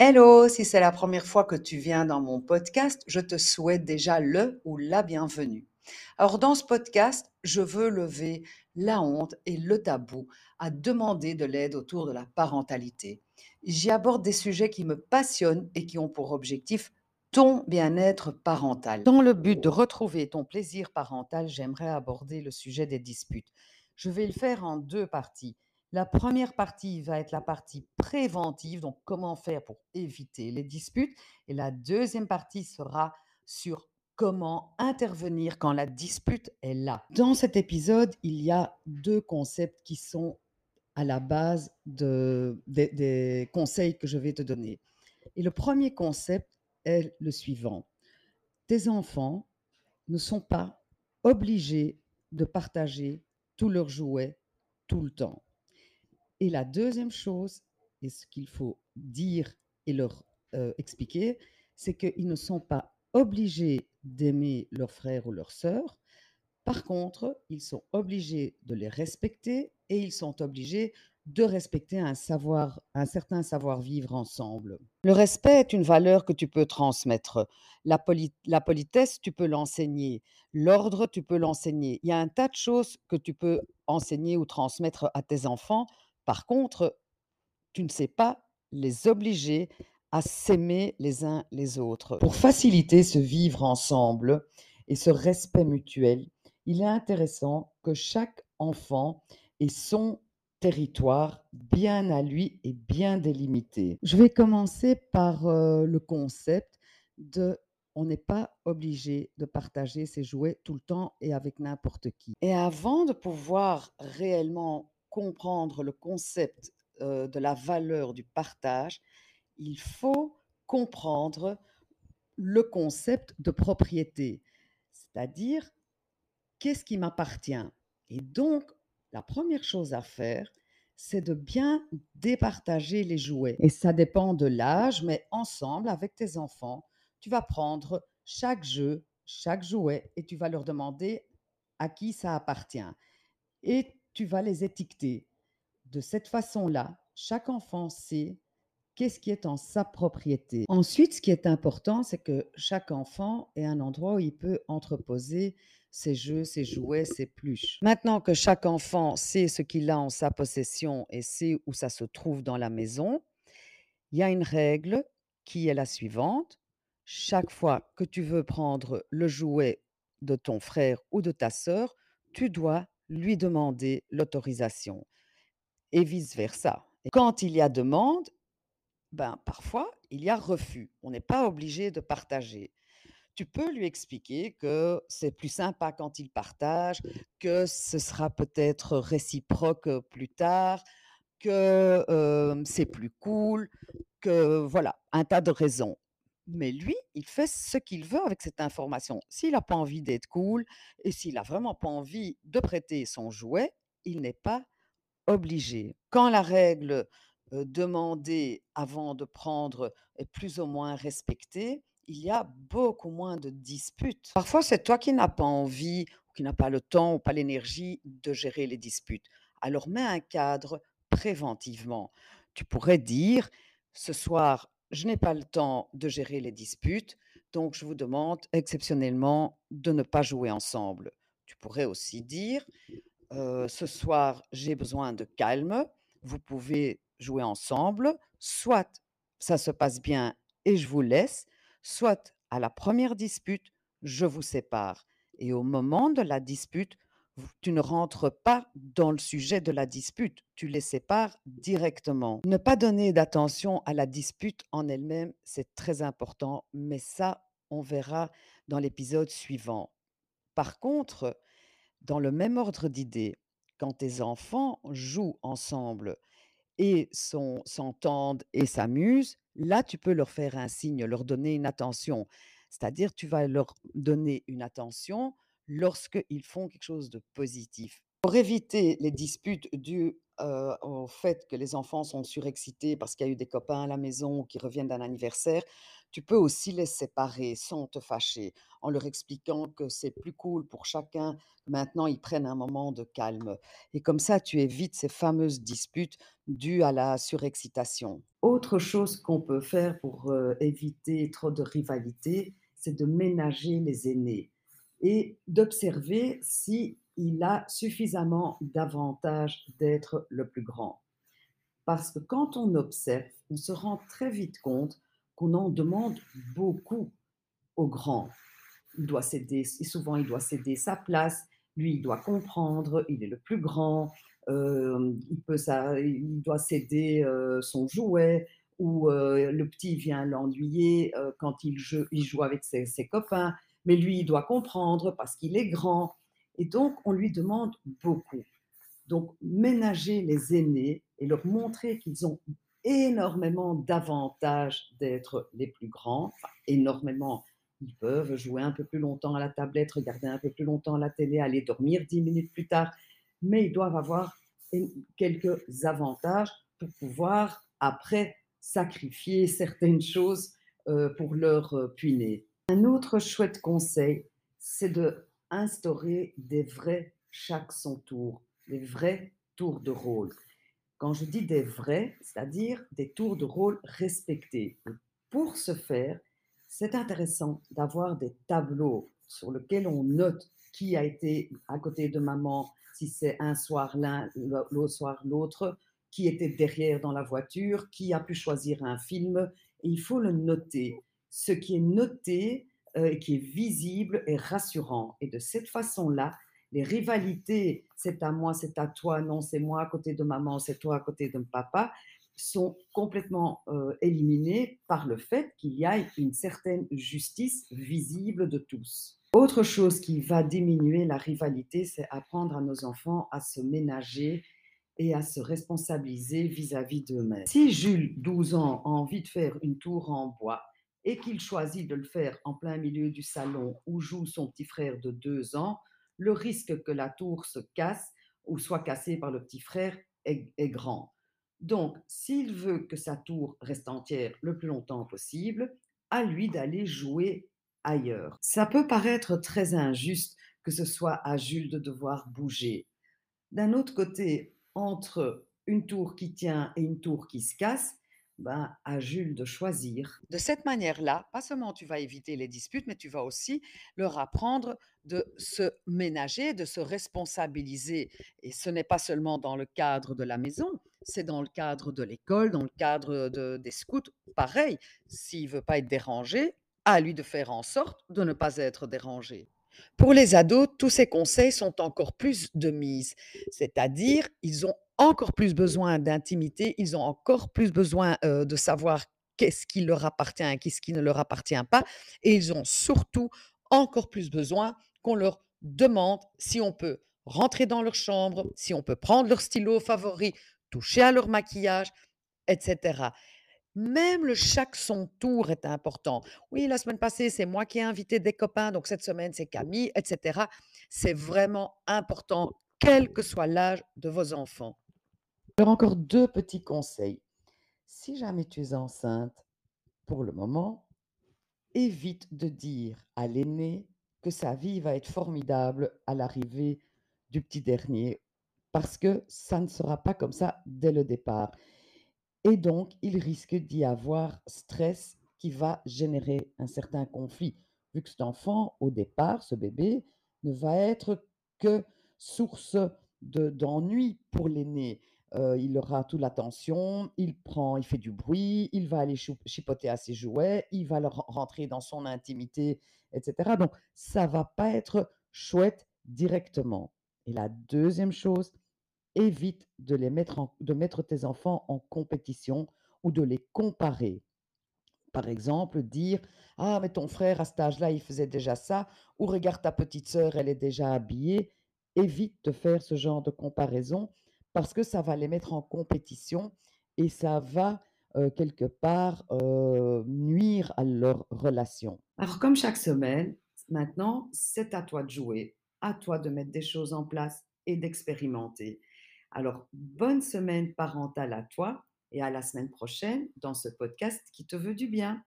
Hello, si c'est la première fois que tu viens dans mon podcast, je te souhaite déjà le ou la bienvenue. Alors dans ce podcast, je veux lever la honte et le tabou à demander de l'aide autour de la parentalité. J'y aborde des sujets qui me passionnent et qui ont pour objectif ton bien-être parental. Dans le but de retrouver ton plaisir parental, j'aimerais aborder le sujet des disputes. Je vais le faire en deux parties. La première partie va être la partie préventive, donc comment faire pour éviter les disputes. Et la deuxième partie sera sur comment intervenir quand la dispute est là. Dans cet épisode, il y a deux concepts qui sont à la base de, des, des conseils que je vais te donner. Et le premier concept est le suivant. Tes enfants ne sont pas obligés de partager tous leurs jouets tout le temps. Et la deuxième chose, et ce qu'il faut dire et leur euh, expliquer, c'est qu'ils ne sont pas obligés d'aimer leurs frères ou leurs sœurs. Par contre, ils sont obligés de les respecter et ils sont obligés de respecter un savoir, un certain savoir-vivre ensemble. Le respect est une valeur que tu peux transmettre. La, poli- la politesse, tu peux l'enseigner. L'ordre, tu peux l'enseigner. Il y a un tas de choses que tu peux enseigner ou transmettre à tes enfants. Par contre, tu ne sais pas les obliger à s'aimer les uns les autres. Pour faciliter ce vivre ensemble et ce respect mutuel, il est intéressant que chaque enfant ait son territoire bien à lui et bien délimité. Je vais commencer par euh, le concept de on n'est pas obligé de partager ses jouets tout le temps et avec n'importe qui. Et avant de pouvoir réellement comprendre le concept de la valeur du partage, il faut comprendre le concept de propriété, c'est-à-dire qu'est-ce qui m'appartient? Et donc, la première chose à faire, c'est de bien départager les jouets. Et ça dépend de l'âge, mais ensemble, avec tes enfants, tu vas prendre chaque jeu, chaque jouet, et tu vas leur demander à qui ça appartient. Et tu vas les étiqueter. De cette façon-là, chaque enfant sait qu'est-ce qui est en sa propriété. Ensuite, ce qui est important, c'est que chaque enfant ait un endroit où il peut entreposer ses jeux, ses jouets, ses pluches. Maintenant que chaque enfant sait ce qu'il a en sa possession et sait où ça se trouve dans la maison, il y a une règle qui est la suivante. Chaque fois que tu veux prendre le jouet de ton frère ou de ta sœur, tu dois lui demander l'autorisation et vice-versa. Quand il y a demande, ben, parfois, il y a refus. On n'est pas obligé de partager. Tu peux lui expliquer que c'est plus sympa quand il partage, que ce sera peut-être réciproque plus tard, que euh, c'est plus cool, que voilà, un tas de raisons. Mais lui, il fait ce qu'il veut avec cette information. S'il n'a pas envie d'être cool et s'il n'a vraiment pas envie de prêter son jouet, il n'est pas obligé. Quand la règle demandée avant de prendre est plus ou moins respectée, il y a beaucoup moins de disputes. Parfois, c'est toi qui n'as pas envie, ou qui n'as pas le temps ou pas l'énergie de gérer les disputes. Alors mets un cadre préventivement. Tu pourrais dire, ce soir, je n'ai pas le temps de gérer les disputes, donc je vous demande exceptionnellement de ne pas jouer ensemble. Tu pourrais aussi dire, euh, ce soir, j'ai besoin de calme, vous pouvez jouer ensemble, soit ça se passe bien et je vous laisse, soit à la première dispute, je vous sépare. Et au moment de la dispute, tu ne rentres pas dans le sujet de la dispute, tu les sépares directement. Ne pas donner d'attention à la dispute en elle-même, c'est très important, mais ça, on verra dans l'épisode suivant. Par contre, dans le même ordre d'idées, quand tes enfants jouent ensemble et s'entendent et s'amusent, là, tu peux leur faire un signe, leur donner une attention. C'est-à-dire, tu vas leur donner une attention lorsqu'ils font quelque chose de positif. Pour éviter les disputes dues au fait que les enfants sont surexcités parce qu'il y a eu des copains à la maison qui reviennent d'un anniversaire, tu peux aussi les séparer sans te fâcher, en leur expliquant que c'est plus cool pour chacun, maintenant ils prennent un moment de calme et comme ça tu évites ces fameuses disputes dues à la surexcitation. Autre chose qu'on peut faire pour, éviter trop de rivalité, c'est de ménager les aînés et d'observer si il a suffisamment d'avantages d'être le plus grand. Parce que quand on observe, on se rend très vite compte qu'on en demande beaucoup au grand. Il doit céder, et souvent il doit céder sa place, lui il doit comprendre, il est le plus grand, euh, il, peut ça, il doit céder euh, son jouet, ou euh, le petit vient l'ennuyer quand il joue, il joue avec ses copains, mais lui il doit comprendre parce qu'il est grand, et donc on lui demande beaucoup. Donc ménager les aînés et leur montrer qu'ils ont énormément d'avantages d'être les plus grands, enfin, énormément. Ils peuvent jouer un peu plus longtemps à la tablette, regarder un peu plus longtemps la télé, aller dormir dix minutes plus tard, mais ils doivent avoir quelques avantages pour pouvoir après sacrifier certaines choses euh, pour leur euh, puiner. Un autre chouette conseil, c'est de instaurer des vrais chaque son tour, des vrais tours de rôle. Quand je dis des vrais, c'est-à-dire des tours de rôle respectés. Pour ce faire, c'est intéressant d'avoir des tableaux sur lesquels on note qui a été à côté de maman, si c'est un soir l'un, l'autre soir l'autre, qui était derrière dans la voiture, qui a pu choisir un film. Et il faut le noter. Ce qui est noté, euh, qui est visible, est rassurant. Et de cette façon-là, les rivalités, c'est à moi, c'est à toi, non, c'est moi à côté de maman, c'est toi à côté de papa, sont complètement euh, éliminées par le fait qu'il y a une certaine justice visible de tous. Autre chose qui va diminuer la rivalité, c'est apprendre à nos enfants à se ménager et à se responsabiliser vis-à-vis d'eux-mêmes. Si Jules, 12 ans, a envie de faire une tour en bois et qu'il choisit de le faire en plein milieu du salon où joue son petit frère de 2 ans, le risque que la tour se casse ou soit cassée par le petit frère est, est grand. Donc, s'il veut que sa tour reste entière le plus longtemps possible, à lui d'aller jouer ailleurs. Ça peut paraître très injuste que ce soit à Jules de devoir bouger. D'un autre côté, entre une tour qui tient et une tour qui se casse, ben, à Jules de choisir. De cette manière-là, pas seulement tu vas éviter les disputes, mais tu vas aussi leur apprendre de se ménager, de se responsabiliser. Et ce n'est pas seulement dans le cadre de la maison, c'est dans le cadre de l'école, dans le cadre de, des scouts. Pareil, s'il veut pas être dérangé, à lui de faire en sorte de ne pas être dérangé. Pour les ados, tous ces conseils sont encore plus de mise, c'est-à-dire ils ont encore plus besoin d'intimité, ils ont encore plus besoin euh, de savoir qu'est-ce qui leur appartient qu'est-ce qui ne leur appartient pas, et ils ont surtout encore plus besoin qu'on leur demande si on peut rentrer dans leur chambre, si on peut prendre leur stylo favori, toucher à leur maquillage, etc. Même le chaque son tour est important. Oui, la semaine passée, c'est moi qui ai invité des copains, donc cette semaine, c'est Camille, etc. C'est vraiment important, quel que soit l'âge de vos enfants. Alors encore deux petits conseils. Si jamais tu es enceinte, pour le moment, évite de dire à l'aîné que sa vie va être formidable à l'arrivée du petit dernier, parce que ça ne sera pas comme ça dès le départ. Et donc, il risque d'y avoir stress qui va générer un certain conflit, vu que cet enfant, au départ, ce bébé, ne va être que source d'ennui pour l'aîné. Euh, il aura toute l'attention, il prend, il fait du bruit, il va aller chipoter à ses jouets, il va leur rentrer dans son intimité, etc. Donc, ça va pas être chouette directement. Et la deuxième chose, évite de, les mettre de mettre tes enfants en compétition ou de les comparer. Par exemple, dire Ah, mais ton frère à cet âge-là, il faisait déjà ça, ou regarde ta petite sœur, elle est déjà habillée. Évite de faire ce genre de comparaison parce que ça va les mettre en compétition et ça va euh, quelque part euh, nuire à leur relation. Alors, comme chaque semaine, maintenant, c'est à toi de jouer, à toi de mettre des choses en place et d'expérimenter. Alors, bonne semaine parentale à toi et à la semaine prochaine dans ce podcast qui te veut du bien.